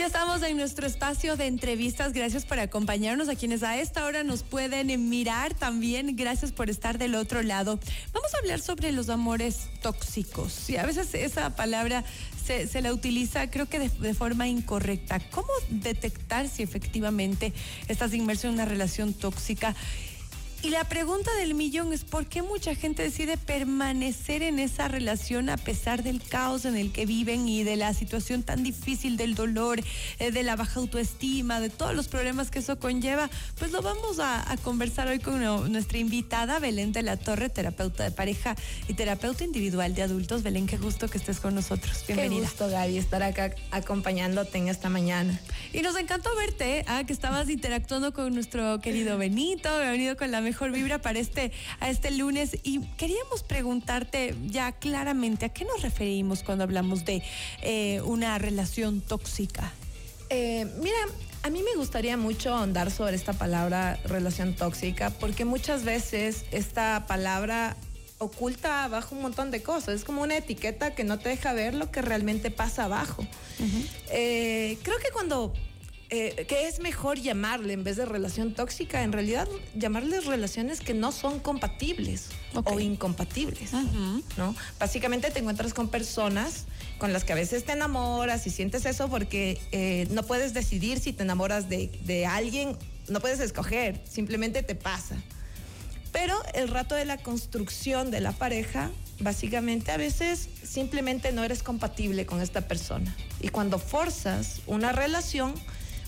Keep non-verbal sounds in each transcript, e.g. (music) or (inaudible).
Ya estamos en nuestro espacio de entrevistas. Gracias por acompañarnos a quienes a esta hora nos pueden mirar también. Gracias por estar del otro lado. Vamos a hablar sobre los amores tóxicos. Y a veces esa palabra se, la utiliza, creo que de, forma incorrecta. ¿Cómo detectar si efectivamente estás inmerso en una relación tóxica? Y la pregunta del millón es por qué mucha gente decide permanecer en esa relación a pesar del caos en el que viven y de la situación tan difícil, del dolor, eh, de la baja autoestima, de todos los problemas que eso conlleva. Pues lo vamos a, a conversar hoy con no, nuestra invitada Belén de la Torre, terapeuta de pareja y terapeuta individual de adultos. Belén, qué gusto que estés con nosotros. Bienvenida. Qué gusto, Gaby, estar acá acompañándote en esta mañana. Y nos encantó verte, ¿eh? que estabas interactuando con nuestro querido Benito, ha venido con la mejor vibra para este, a este lunes. Y queríamos preguntarte ya claramente, ¿a qué nos referimos cuando hablamos de eh, una relación tóxica? Eh, mira, a mí me gustaría mucho ahondar sobre esta palabra relación tóxica, porque muchas veces esta palabra oculta abajo un montón de cosas. Es como una etiqueta que no te deja ver lo que realmente pasa abajo. Uh -huh. eh, creo que cuando eh, que es mejor llamarle en vez de relación tóxica, en realidad llamarles relaciones que no son compatibles okay. o incompatibles, uh -huh. ¿no? Básicamente te encuentras con personas con las que a veces te enamoras y sientes eso porque eh, no puedes decidir si te enamoras de, de alguien, no puedes escoger, simplemente te pasa. Pero el rato de la construcción de la pareja, básicamente a veces simplemente no eres compatible con esta persona. Y cuando forzas una relación,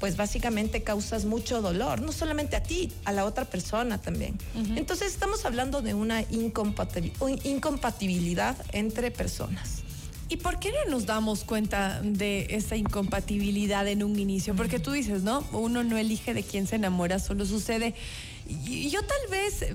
pues básicamente causas mucho dolor, no solamente a ti, a la otra persona también. Uh -huh. Entonces estamos hablando de una incompatibilidad entre personas. ¿Y por qué no nos damos cuenta de esa incompatibilidad en un inicio? Porque tú dices, ¿no? Uno no elige de quién se enamora, solo sucede. Y yo tal vez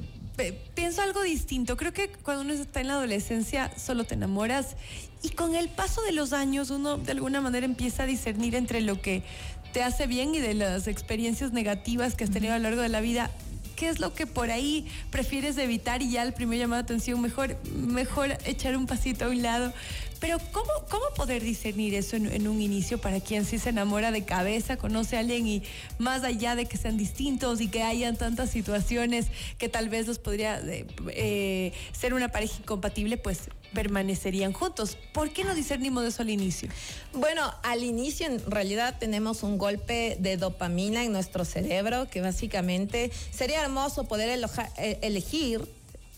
pienso algo distinto. Creo que cuando uno está en la adolescencia solo te enamoras y con el paso de los años uno de alguna manera empieza a discernir entre lo que te hace bien y de las experiencias negativas que has tenido a lo largo de la vida. ¿Qué es lo que por ahí prefieres evitar y ya el primer llamado de atención mejor, mejor echar un pasito a un lado? Pero ¿cómo, cómo poder discernir eso en, un inicio para quien sí se enamora de cabeza, conoce a alguien y más allá de que sean distintos y que hayan tantas situaciones que tal vez los podría eh, eh, ser una pareja incompatible, pues permanecerían juntos. ¿Por qué no discernimos eso al inicio? Bueno, al inicio en realidad tenemos un golpe de dopamina en nuestro cerebro que básicamente sería hermoso poder eloja, eh, elegir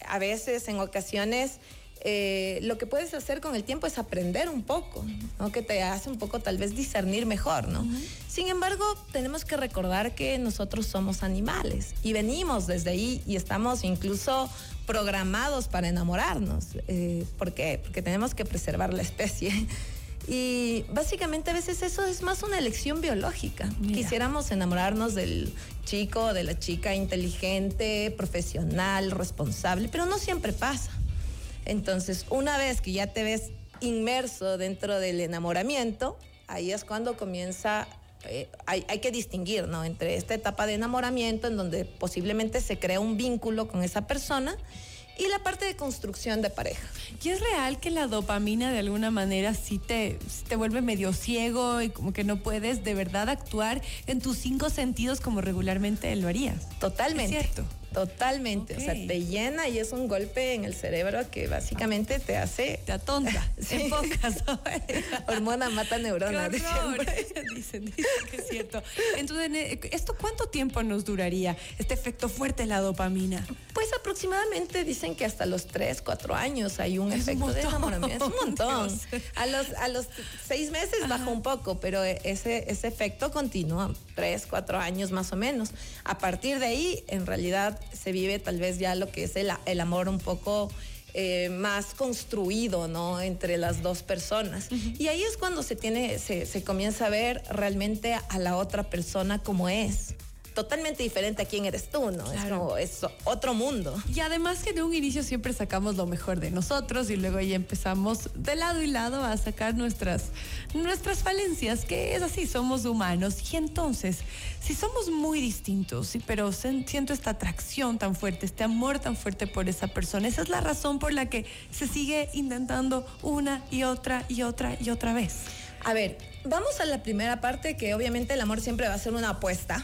a veces en ocasiones eh, lo que puedes hacer con el tiempo es aprender un poco, ¿no? que te hace un poco tal vez discernir mejor, ¿no? Uh -huh. Sin embargo, tenemos que recordar que nosotros somos animales y venimos desde ahí y estamos incluso programados para enamorarnos. Eh, ¿Por qué? Porque tenemos que preservar la especie. Y básicamente a veces eso es más una elección biológica. Mira. Quisiéramos enamorarnos del chico, de la chica inteligente, profesional, responsable, pero no siempre pasa. Entonces, una vez que ya te ves inmerso dentro del enamoramiento, ahí es cuando comienza, eh, hay, hay, que distinguir, ¿no? Entre esta etapa de enamoramiento, en donde posiblemente se crea un vínculo con esa persona, y la parte de construcción de pareja. ¿Y es real que la dopamina de alguna manera sí te, te vuelve medio ciego y como que no puedes de verdad actuar en tus cinco sentidos como regularmente lo harías? Totalmente. ¿Es cierto? Totalmente, okay. o sea, te llena y es un golpe en el cerebro que básicamente te hace... Te atonta, (laughs) sí. en pocas (laughs) Hormona mata neuronas. (laughs) dicen, dicen que es cierto. Entonces, ¿esto cuánto tiempo nos duraría, este efecto fuerte de la dopamina? Pues aproximadamente dicen que hasta los 3, 4 años hay un es efecto un de enamoramiento. Es un montón. A los, a los 6 meses Ajá. baja un poco, pero ese, ese efecto continúa 3, 4 años más o menos. A partir de ahí, en realidad, se vive tal vez ya lo que es el, el amor un poco eh, más construido, ¿no? Entre las dos personas. Uh -huh. Y ahí es cuando se tiene, se, se comienza a ver realmente a la otra persona como es totalmente diferente a quién eres tú, ¿no? Claro. Es como, es otro mundo. Y además que de un inicio siempre sacamos lo mejor de nosotros y luego ya empezamos de lado y lado a sacar nuestras, nuestras falencias, que es así, somos humanos. Y entonces, si somos muy distintos, pero siento esta atracción tan fuerte, este amor tan fuerte por esa persona, esa es la razón por la que se sigue intentando una y otra y otra y otra vez. A ver, vamos a la primera parte, que obviamente el amor siempre va a ser una apuesta.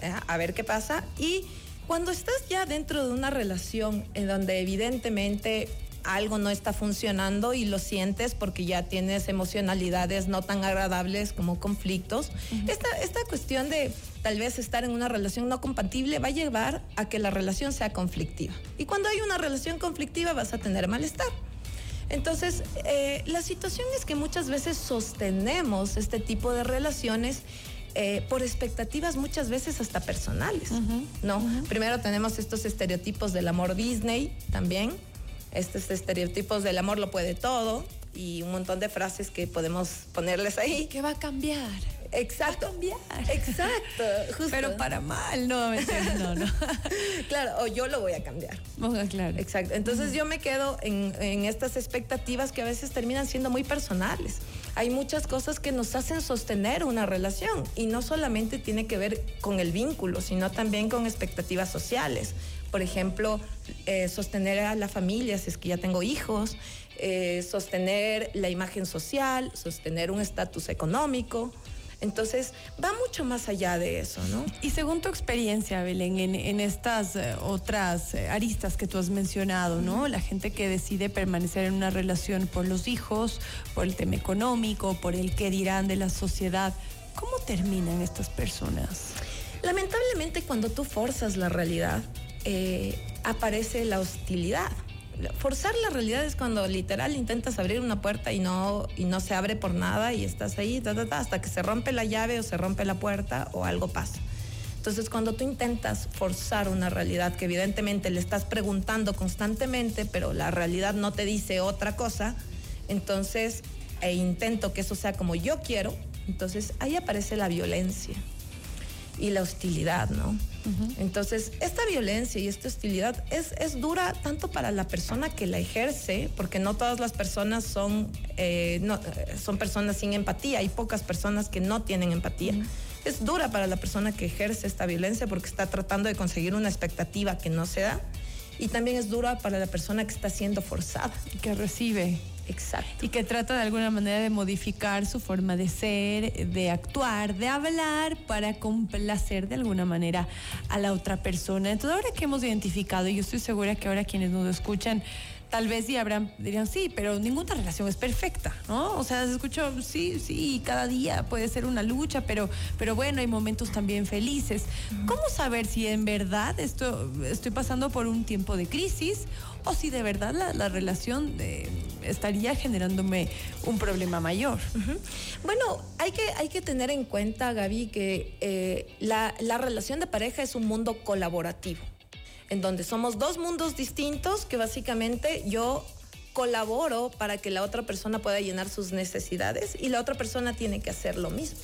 ¿Eh? A ver qué pasa. Y cuando estás ya dentro de una relación en donde evidentemente algo no está funcionando y lo sientes porque ya tienes emocionalidades no tan agradables como conflictos, esta, esta cuestión de tal vez estar en una relación no compatible va a llevar a que la relación sea conflictiva. Y cuando hay una relación conflictiva vas a tener malestar. Entonces, eh, la situación es que muchas veces sostenemos este tipo de relaciones eh, por expectativas muchas veces hasta personales, ¿no? Primero tenemos estos estereotipos del amor Disney también, estos estereotipos del amor lo puede todo y un montón de frases que podemos ponerles ahí. ¿Qué va a cambiar? Exacto. Va a cambiar. Exacto. (laughs) Pero para mal, no, no, no. (laughs) claro, o yo lo voy a cambiar. claro. Exacto. Entonces yo me quedo en, en, estas expectativas que a veces terminan siendo muy personales. Hay muchas cosas que nos hacen sostener una relación y no solamente tiene que ver con el vínculo, sino también con expectativas sociales. Por ejemplo, eh, sostener a la familia si es que ya tengo hijos, eh, sostener la imagen social, sostener un estatus económico. Entonces, va mucho más allá de eso, ¿no? Y según tu experiencia, Belén, en, estas eh, otras aristas que tú has mencionado, ¿no? La gente que decide permanecer en una relación por los hijos, por el tema económico, por el qué dirán de la sociedad, ¿cómo terminan estas personas? Lamentablemente, cuando tú forzas la realidad, eh, aparece la hostilidad. Forzar la realidad es cuando literal intentas abrir una puerta y no, y no se abre por nada y estás ahí hasta que se rompe la llave o se rompe la puerta o algo pasa. Entonces, cuando tú intentas forzar una realidad que evidentemente le estás preguntando constantemente, pero la realidad no te dice otra cosa, entonces, e intento que eso sea como yo quiero, entonces ahí aparece la violencia y la hostilidad, ¿no? Entonces, esta violencia y esta hostilidad es, es, dura tanto para la persona que la ejerce, porque no todas las personas son, eh, no, son personas sin empatía, hay pocas personas que no tienen empatía. Es dura para la persona que ejerce esta violencia porque está tratando de conseguir una expectativa que no se da. Y también es dura para la persona que está siendo forzada. Y que recibe. Exacto. Y que trata de alguna manera de modificar su forma de ser, de actuar, de hablar para complacer de alguna manera a la otra persona. Entonces, ahora que hemos identificado, y yo estoy segura que ahora quienes nos escuchan, tal vez sí habrán, dirían, sí, pero ninguna relación es perfecta, ¿no? O sea, se escuchó, sí, sí, cada día puede ser una lucha, pero, pero bueno, hay momentos también felices. ¿Cómo saber si en verdad esto, estoy pasando por un tiempo de crisis o si de verdad la, relación eh, estaría generándome un problema mayor? Bueno, hay que, hay que tener en cuenta, Gaby, que eh, la, la relación de pareja es un mundo colaborativo en donde somos dos mundos distintos que básicamente yo colaboro para que la otra persona pueda llenar sus necesidades y la otra persona tiene que hacer lo mismo.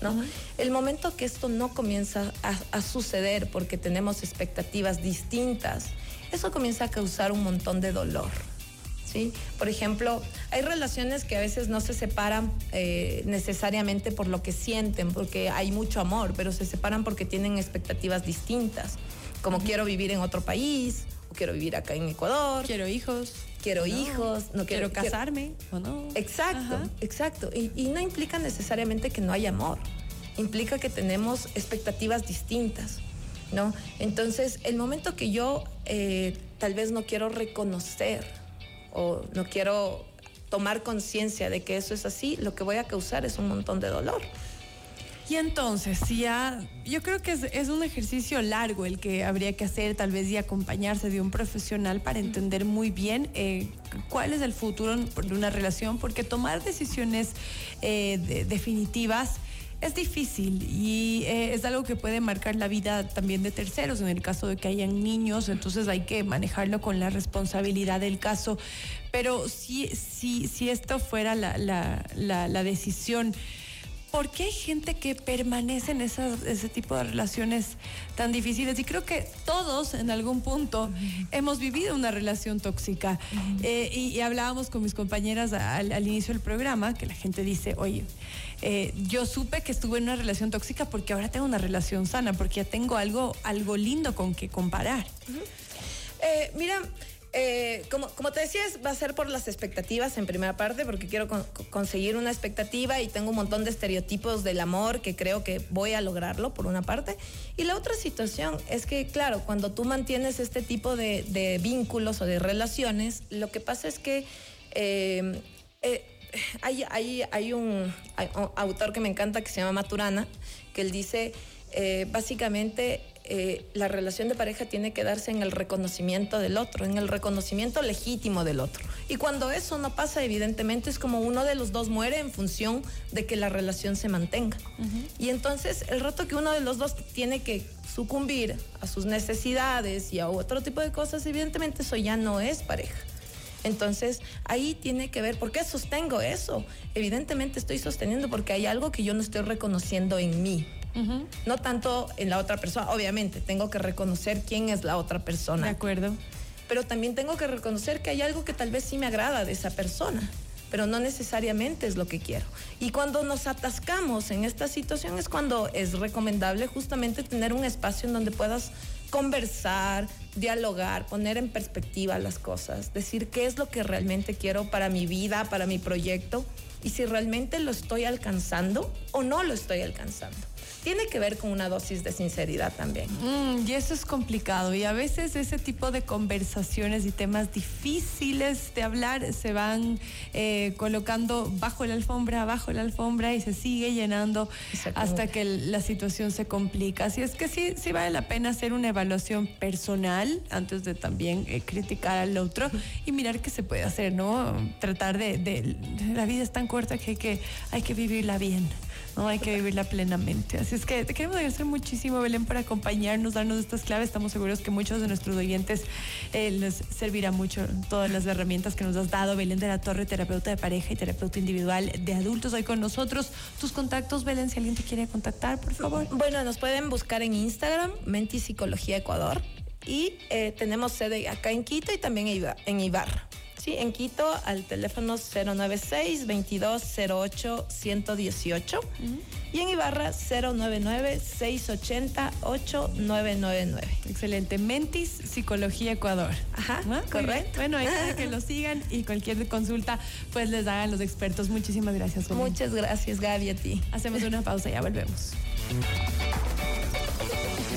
¿no? El momento que esto no comienza a, suceder porque tenemos expectativas distintas, eso comienza a causar un montón de dolor. ¿Sí? Por ejemplo, hay relaciones que a veces no se separan eh, necesariamente por lo que sienten, porque hay mucho amor, pero se separan porque tienen expectativas distintas como quiero vivir en otro país, o quiero vivir acá en Ecuador. Quiero hijos. Quiero hijos, no quiero, casarme o no. Exacto, exacto. Y, no implica necesariamente que no haya amor. Implica que tenemos expectativas distintas, ¿no? Entonces, el momento que yo eh, tal vez no quiero reconocer o no quiero tomar conciencia de que eso es así, lo que voy a causar es un montón de dolor. Y entonces, si ya, yo creo que es, un ejercicio largo el que habría que hacer, tal vez y acompañarse de un profesional para entender muy bien eh, cuál es el futuro de una relación, porque tomar decisiones eh, definitivas es difícil y eh, es algo que puede marcar la vida también de terceros en el caso de que hayan niños, entonces hay que manejarlo con la responsabilidad del caso. Pero si, si, si esto fuera la, la, la, la decisión ¿por qué hay gente que permanece en ese tipo de relaciones tan difíciles? Y creo que todos en algún punto hemos vivido una relación tóxica. Eh, y, hablábamos con mis compañeras al, inicio del programa, que la gente dice, oye, eh, yo supe que estuve en una relación tóxica porque ahora tengo una relación sana, porque ya tengo algo, algo lindo con que comparar. Eh, mira, Eh, como, te decía, va a ser por las expectativas en primera parte, porque quiero conseguir una expectativa y tengo un montón de estereotipos del amor que creo que voy a lograrlo, por una parte. Y la otra situación es que, claro, cuando tú mantienes este tipo de, vínculos o de relaciones, lo que pasa es que eh, eh, hay, hay, hay, un, autor que me encanta que se llama Maturana, que él dice, básicamente, eh, la relación de pareja tiene que darse en el reconocimiento del otro, en el reconocimiento legítimo del otro. Y cuando eso no pasa, evidentemente es como uno de los dos muere en función de que la relación se mantenga. Y entonces el rato que uno de los dos tiene que sucumbir a sus necesidades y a otro tipo de cosas, evidentemente eso ya no es pareja. Entonces, ahí tiene que ver, ¿por qué sostengo eso? Evidentemente estoy sosteniendo porque hay algo que yo no estoy reconociendo en mí. No tanto en la otra persona, obviamente, tengo que reconocer quién es la otra persona. De acuerdo. Pero también tengo que reconocer que hay algo que tal vez sí me agrada de esa persona pero no necesariamente es lo que quiero. Y cuando nos atascamos en esta situación es cuando es recomendable justamente tener un espacio en donde puedas conversar, dialogar, poner en perspectiva las cosas, decir qué es lo que realmente quiero para mi vida, para mi proyecto y si realmente lo estoy alcanzando o no lo estoy alcanzando tiene que ver con una dosis de sinceridad también. Mm, y eso es complicado. Y a veces ese tipo de conversaciones y temas difíciles de hablar se van eh, colocando bajo la alfombra, bajo la alfombra y se sigue llenando hasta que la situación se complica. Así es que sí, sí vale la pena hacer una evaluación personal antes de también eh, criticar al otro y mirar qué se puede hacer, ¿no? Tratar de, de, La vida es tan corta que hay que, hay que vivirla bien. No hay que vivirla plenamente. Así es que te queremos agradecer muchísimo, Belén, por acompañarnos, darnos estas claves. Estamos seguros que muchos de nuestros oyentes eh, les servirá mucho todas las herramientas que nos has dado. Belén de la Torre, terapeuta de pareja y terapeuta individual de adultos, hoy con nosotros. Tus contactos, Belén, si alguien te quiere contactar, por favor. Bueno, nos pueden buscar en Instagram, Menti Psicología Ecuador. Y eh, tenemos sede acá en Quito y también en Ibarra. Sí, en Quito al teléfono 096-2208-118 y en Ibarra 099-680-8999. Excelente. Mentis Psicología Ecuador. Ajá, correcto. Bueno, ahí para que (laughs) lo sigan y cualquier consulta pues les hagan los expertos. Muchísimas gracias. Muchas gracias Gaby a ti. Hacemos una pausa y ya volvemos.